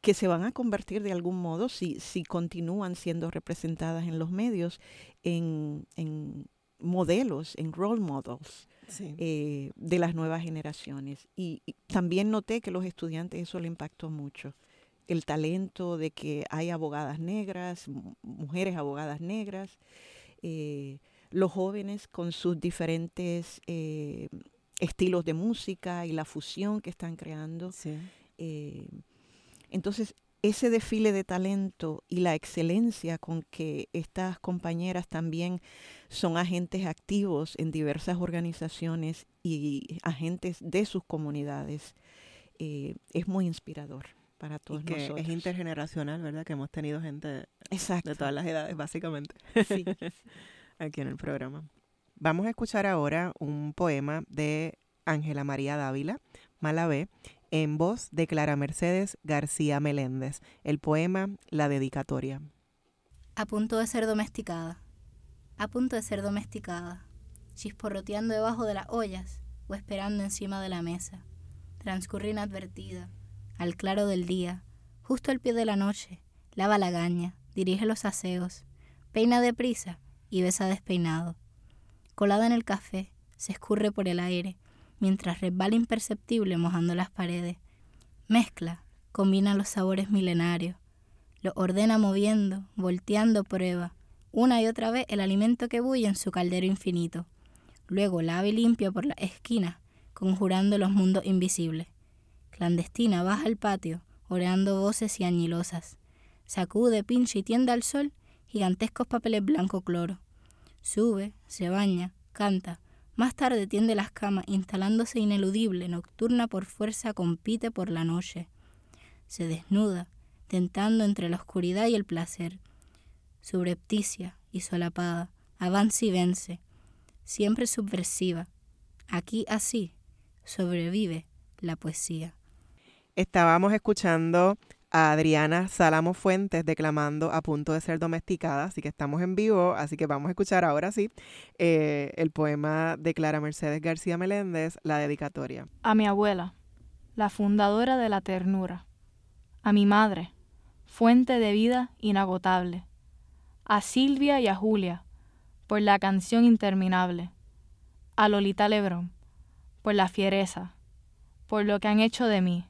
que se van a convertir de algún modo, si, si continúan siendo representadas en los medios, en, modelos, en role models eh, de las nuevas generaciones. Y, también noté que los estudiantes eso le impactó mucho. El talento de que hay abogadas negras, mujeres abogadas negras. Eh, los jóvenes con sus diferentes eh, estilos de música y la fusión que están creando. Sí. Eh, entonces, ese desfile de talento y la excelencia con que estas compañeras también son agentes activos en diversas organizaciones y agentes de sus comunidades eh, es muy inspirador para todos y que nosotros. Es intergeneracional, ¿verdad? Que hemos tenido gente Exacto. de todas las edades, básicamente, Sí. <laughs> aquí en el programa. Vamos a escuchar ahora un poema de Ángela María Dávila, Malabé, en voz de Clara Mercedes García Meléndez. El poema La Dedicatoria. A punto de ser domesticada. A punto de ser domesticada. Chisporroteando debajo de las ollas o esperando encima de la mesa. Transcurre inadvertida. Al claro del día. Justo al pie de la noche. Lava la gaña. Dirige los aseos. Peina deprisa y besa despeinado. Colada en el café. Se escurre por el aire mientras resbala imperceptible mojando las paredes. Mezcla, combina los sabores milenarios, lo ordena moviendo, volteando prueba, una y otra vez el alimento que bulle en su caldero infinito. Luego lava y limpia por la esquina, conjurando los mundos invisibles. Clandestina baja al patio, oreando voces y añilosas. Sacude, pincha y tiende al sol gigantescos papeles blanco cloro. Sube, se baña, canta, más tarde tiende las camas, instalándose ineludible, nocturna por fuerza, compite por la noche. Se desnuda, tentando entre la oscuridad y el placer. Subrepticia y solapada, avanza y vence, siempre subversiva. Aquí así sobrevive la poesía. Estábamos escuchando a Adriana Salamo Fuentes declamando a punto de ser domesticada, así que estamos en vivo, así que vamos a escuchar ahora sí eh, el poema de Clara Mercedes García Meléndez, La dedicatoria. A mi abuela, la fundadora de la ternura. A mi madre, fuente de vida inagotable. A Silvia y a Julia, por la canción interminable. A Lolita Lebrón, por la fiereza, por lo que han hecho de mí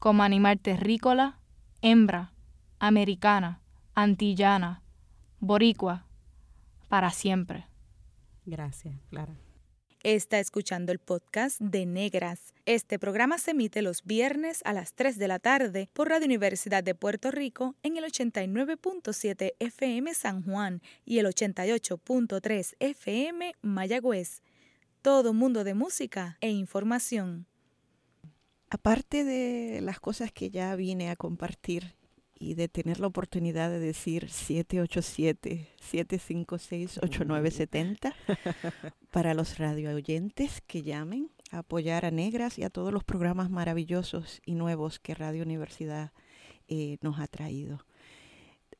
como animal terrícola, hembra, americana, antillana, boricua, para siempre. Gracias, Clara. Está escuchando el podcast de Negras. Este programa se emite los viernes a las 3 de la tarde por Radio Universidad de Puerto Rico en el 89.7 FM San Juan y el 88.3 FM Mayagüez. Todo mundo de música e información. Aparte de las cosas que ya vine a compartir y de tener la oportunidad de decir 787-756-8970 <laughs> para los radio oyentes que llamen a apoyar a Negras y a todos los programas maravillosos y nuevos que Radio Universidad eh, nos ha traído.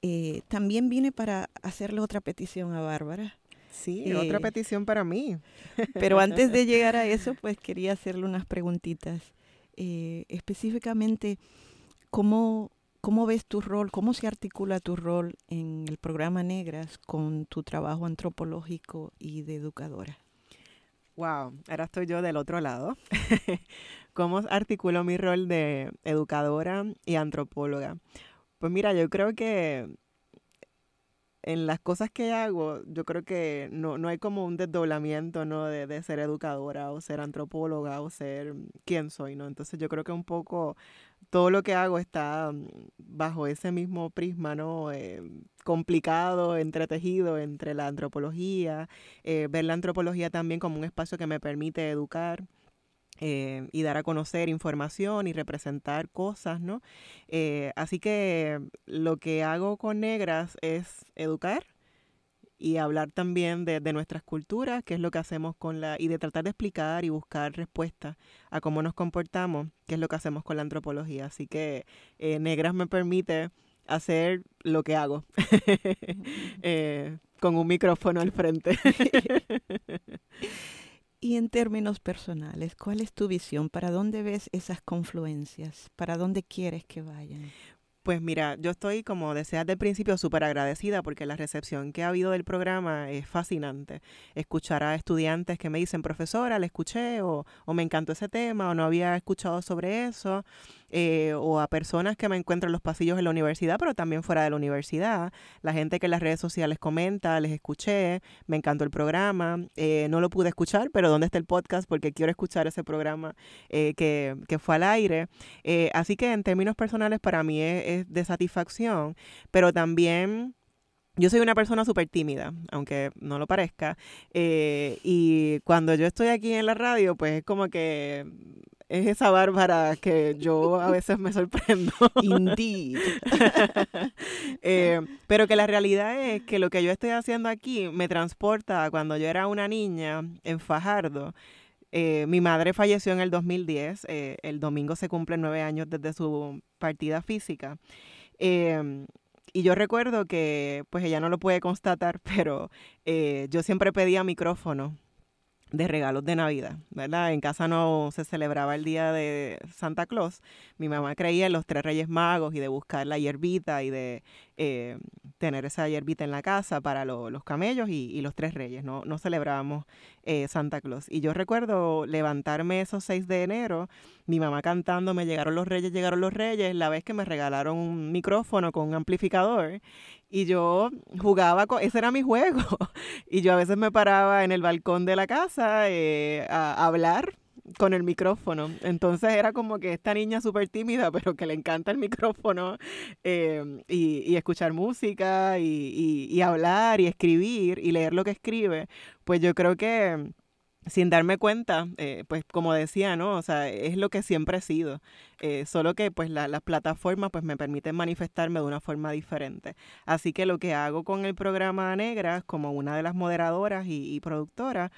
Eh, también vine para hacerle otra petición a Bárbara. Sí, Eh, otra petición para mí. Pero antes de <laughs> llegar a eso, pues quería hacerle unas preguntitas. Eh, específicamente, ¿cómo, ¿cómo ves tu rol, cómo se articula tu rol en el programa Negras con tu trabajo antropológico y de educadora? Wow, ahora estoy yo del otro lado. <laughs> ¿Cómo articulo mi rol de educadora y antropóloga? Pues mira, yo creo que en las cosas que hago, yo creo que no, no hay como un desdoblamiento, ¿no? De, de ser educadora o ser antropóloga o ser quién soy, ¿no? Entonces yo creo que un poco todo lo que hago está mm, bajo ese mismo prisma, ¿no? Eh, complicado, entretejido entre la antropología, eh, ver la antropología también como un espacio que me permite educar. Eh, y dar a conocer información y representar cosas, ¿no? Eh, así que lo que hago con Negras es educar y hablar también de, de nuestras culturas, que es lo que hacemos con la, y de tratar de explicar y buscar respuestas a cómo nos comportamos, que es lo que hacemos con la antropología. Así que eh, Negras me permite hacer lo que hago, <laughs> eh, con un micrófono al frente. <laughs> Y en términos personales, ¿cuál es tu visión? ¿Para dónde ves esas confluencias? ¿Para dónde quieres que vayan? Pues mira, yo estoy, como decías del principio, súper agradecida porque la recepción que ha habido del programa es fascinante. Escuchar a estudiantes que me dicen, profesora, le escuché o, o me encantó ese tema o no había escuchado sobre eso. Eh, o a personas que me encuentro en los pasillos de la universidad, pero también fuera de la universidad. La gente que en las redes sociales comenta, les escuché, me encantó el programa. Eh, no lo pude escuchar, pero ¿dónde está el podcast? Porque quiero escuchar ese programa eh, que, que, fue al aire. así que en términos personales para mí es, de satisfacción, pero también... Yo soy una persona súper tímida, aunque no lo parezca. y cuando yo estoy aquí en la radio, pues es como que es esa Bárbara que yo a <laughs> veces me sorprendo. Indeed. <laughs> Eh, pero que la realidad es que lo que yo estoy haciendo aquí me transporta a cuando yo era una niña en Fajardo. Eh, mi madre falleció en el 2010. Eh, el domingo se cumplen nueve años desde su partida física. Em, y yo recuerdo que, pues ella no lo puede constatar, <laughs> pero yo siempre pedía micrófono de regalos de Navidad, ¿verdad? En casa no se celebraba el día de Santa Claus. Mi mamá creía en los tres Reyes Magos y de buscar la hierbita y de eh, tener esa hierbita en la casa para los camellos y, los tres reyes. No, no celebrábamos eh, Santa Claus. Y yo recuerdo levantarme esos 6 de enero, mi mamá cantando, me llegaron los reyes, llegaron los reyes, la vez que me regalaron un micrófono con un amplificador. Y yo jugaba con, ese era mi juego. <laughs> Y yo a veces me paraba en el balcón de la casa eh, a hablar con el micrófono. Entonces era como que esta niña súper tímida, <laughs> pero que le encanta el micrófono em, y, escuchar música y, hablar y escribir y leer lo que escribe, pues yo creo que sin darme cuenta, eh, pues como decía, ¿no? O sea, es lo que siempre he sido, eh, solo que pues las plataformas pues me permiten manifestarme de una forma diferente. Así que lo que hago con el programa Negras, como una de las moderadoras y, y productoras,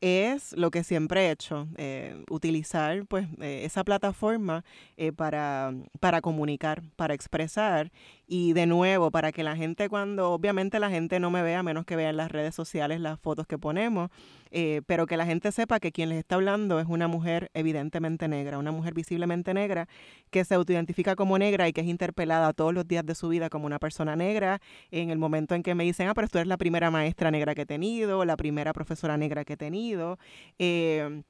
es lo que siempre he hecho, eh, utilizar pues eh, esa plataforma eh, para, para comunicar, para expresar. Y de nuevo para que la gente cuando obviamente la gente no me vea, menos que vean las redes sociales las fotos que ponemos, eh, pero que la gente sepa que quien les está hablando es una mujer evidentemente negra, una mujer visiblemente negra que se autoidentifica como negra y que es interpelada todos los días de su vida como una persona negra. En el momento en que me dicen, ah, pero tú eres la primera maestra negra que he tenido, la primera profesora negra que he tenido. Eh,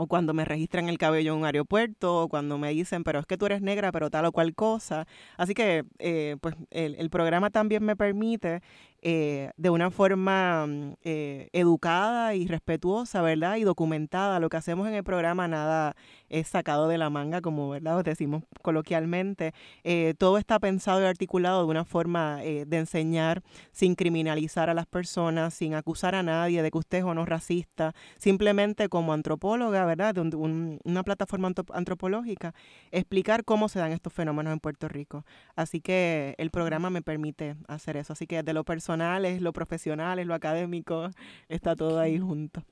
o cuando me registran el cabello en un aeropuerto, o cuando me dicen, pero es que tú eres negra, pero tal o cual cosa. Así que, eh, pues, el, el, programa también me permite eh, de una forma mm, eh, educada y respetuosa, ¿verdad? Y documentada. Lo que hacemos en el programa nada es sacado de la manga, como ¿verdad? <laughs> decimos coloquialmente. Eh, todo está pensado y articulado de una forma de enseñar sin criminalizar a las personas, sin acusar a nadie de que usted es o no racista, simplemente como antropóloga, ¿verdad? De una plataforma antropológica, explicar cómo se dan estos fenómenos en Puerto Rico. Así que el programa me permite hacer eso. Así que de lo personal, es lo profesional, es lo académico, está todo ahí junto.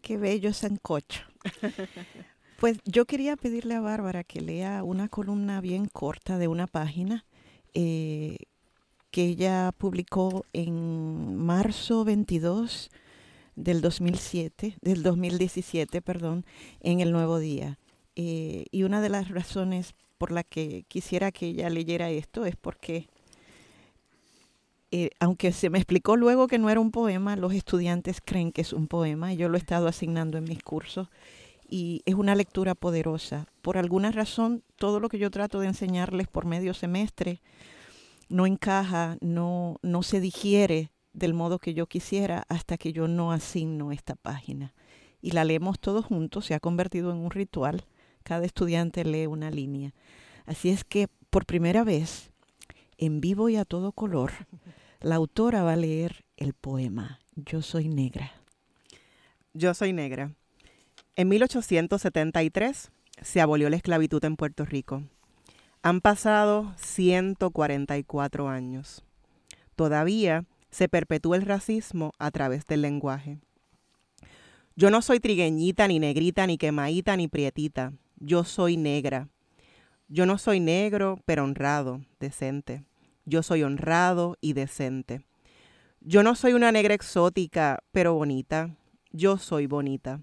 Qué bello sancocho. <laughs> pues yo quería pedirle a Bárbara que lea una columna bien corta de una página eh, que ella publicó en marzo 22 del 2007, del 2017, perdón, en el Nuevo Día. Eh, y una de las razones por la que quisiera que ella leyera esto es porque eh, aunque se me explicó luego que no era un poema, los estudiantes creen que es un poema y yo lo he estado asignando en mis cursos y es una lectura poderosa. Por alguna razón, todo lo que yo trato de enseñarles por medio semestre no encaja, no, no se digiere del modo que yo quisiera hasta que yo no asigno esta página. Y la leemos todos juntos, se ha convertido en un ritual. Cada estudiante lee una línea. Así es que por primera vez, en vivo y a todo color, la autora va a leer el poema Yo soy negra. Yo soy negra. En 1873 se abolió la esclavitud en Puerto Rico. Han pasado 144 años. Todavía se perpetúa el racismo a través del lenguaje. Yo no soy trigueñita, ni negrita, ni quemaíta, ni prietita. Yo soy negra. Yo no soy negro, pero honrado, decente. Yo soy honrado y decente. Yo no soy una negra exótica, pero bonita. Yo soy bonita.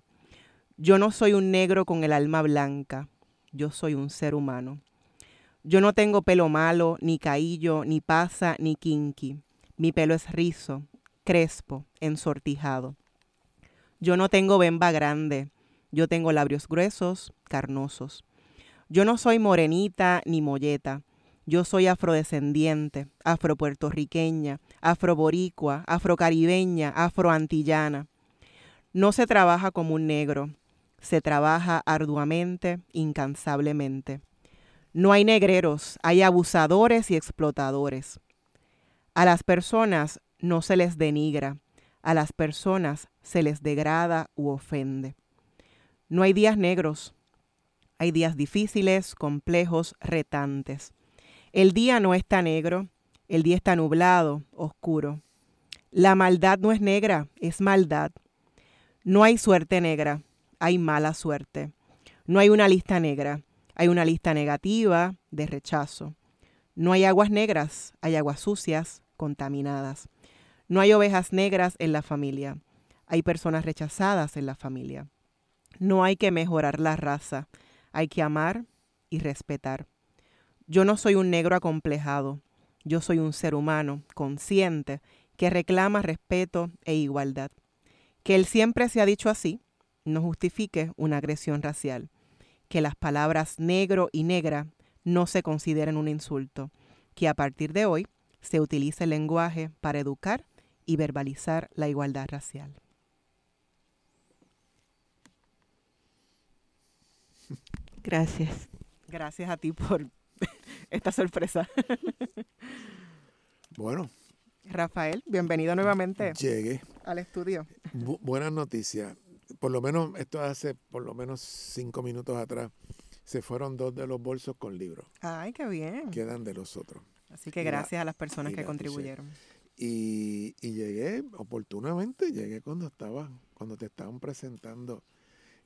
Yo no soy un negro con el alma blanca. Yo soy un ser humano. Yo no tengo pelo malo, ni caillo, ni pasa, ni kinky. Mi pelo es rizo, crespo, ensortijado. Yo no tengo bemba grande, yo tengo labios gruesos, carnosos. Yo no soy morenita ni molleta. Yo soy afrodescendiente, afropuertorriqueña, afroboricua, afrocaribeña, afroantillana. No se trabaja como un negro, se trabaja arduamente, incansablemente. No hay negreros, hay abusadores y explotadores. A las personas no se les denigra, a las personas se les degrada u ofende. No hay días negros, hay días difíciles, complejos, retantes. El día no está negro, el día está nublado, oscuro. La maldad no es negra, es maldad. No hay suerte negra, hay mala suerte. No hay una lista negra, hay una lista negativa de rechazo. No hay aguas negras, hay aguas sucias, contaminadas. No hay ovejas negras en la familia, hay personas rechazadas en la familia. No hay que mejorar la raza, hay que amar y respetar. Yo no soy un negro acomplejado, yo soy un ser humano consciente que reclama respeto e igualdad. Que él siempre se ha dicho así no justifique una agresión racial. Que las palabras negro y negra no se consideren un insulto. Que a partir de hoy se utilice el lenguaje para educar y verbalizar la igualdad racial. Gracias. Gracias a ti por esta sorpresa. <laughs> Bueno. Rafael, bienvenido nuevamente. Llegué. Al estudio. buenas noticias. Por lo menos, esto hace por lo menos cinco minutos atrás, se fueron dos de los bolsos con libros. Ay, qué bien. Quedan de los otros. Así que gracias a las personas que contribuyeron. Y, y, llegué oportunamente, llegué cuando estaba, cuando te estaban presentando.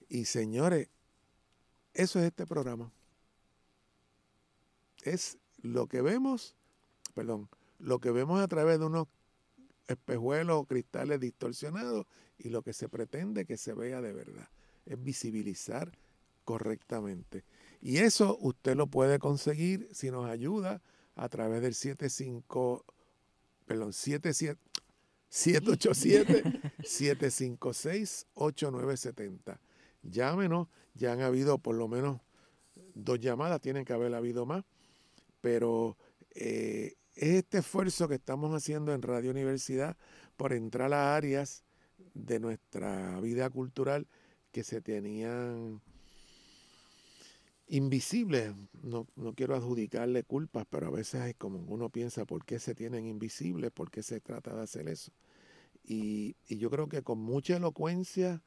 Y señores, eso es este programa. Es lo que vemos, perdón, lo que vemos a través de unos espejuelos o cristales distorsionados y lo que se pretende que se vea de verdad. Es visibilizar correctamente. Y eso usted lo puede conseguir si nos ayuda a través del 75, perdón, 77, 787-756-8970. Llámenos, ya han habido por lo menos dos llamadas, tienen que haber habido más, pero eh, es este esfuerzo que estamos haciendo en Radio Universidad por entrar a áreas de nuestra vida cultural que se tenían invisibles. No, no quiero adjudicarle culpas, pero a veces es como uno piensa por qué se tienen invisibles, por qué se trata de hacer eso. Y, y yo creo que con mucha elocuencia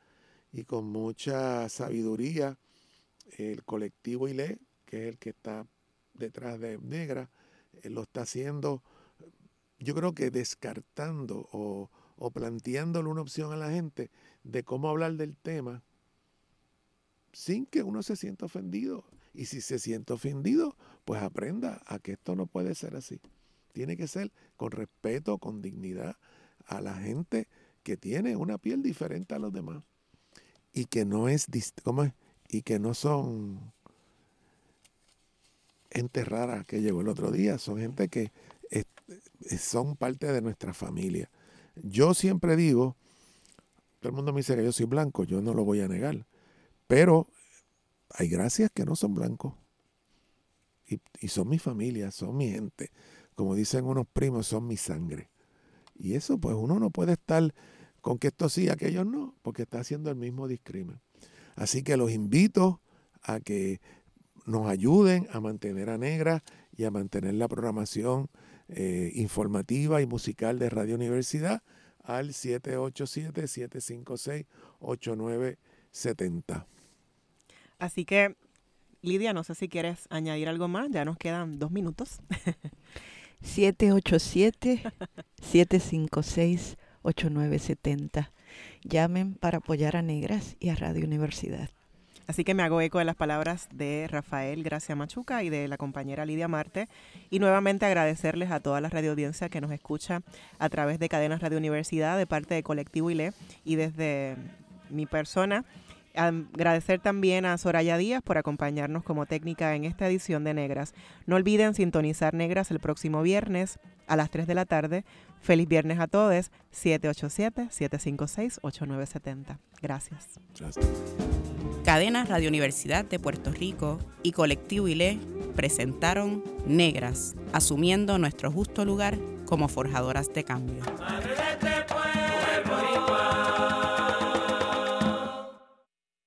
y con mucha sabiduría, el colectivo ILE, que es el que está detrás de Negra, eh, lo está haciendo, yo creo que descartando o, o planteándole una opción a la gente de cómo hablar del tema sin que uno se sienta ofendido. Y si se siente ofendido, pues aprenda a que esto no puede ser así. Tiene que ser con respeto, con dignidad a la gente que tiene una piel diferente a los demás y que no es, ¿cómo es? y que no son gente rara que llegó el otro día, son gente que son parte de nuestra familia. Yo siempre digo, todo el mundo me dice que yo soy blanco, yo no lo voy a negar, pero hay gracias que no son blancos. Y, y son mi familia, son mi gente. Como dicen unos primos, son mi sangre. Y eso, pues uno no puede estar con que esto sí, aquellos no, porque está haciendo el mismo discrimen. Así que los invito a que nos ayuden a mantener a Negra y a mantener la programación eh, informativa y musical de Radio Universidad al 787-756-8970. Así que, Lidia, no sé si quieres añadir algo más, ya nos quedan dos minutos. <laughs> 787-756-8970. Llamen para apoyar a Negras y a Radio Universidad. Así que me hago eco de las palabras de Rafael Gracia Machuca y de la compañera Lidia Marte. Y nuevamente agradecerles a toda la radioaudiencia que nos escucha a través de Cadenas Radio Universidad de parte de Colectivo ILE y desde mi persona Agradecer también a Soraya Díaz por acompañarnos como técnica en esta edición de Negras. No olviden sintonizar Negras el próximo viernes a las 3 de la tarde. Feliz viernes a todos. 787-756-8970. Gracias. Gracias. Cadena Radio Universidad de Puerto Rico y Colectivo ILE presentaron Negras, asumiendo nuestro justo lugar como forjadoras de cambio.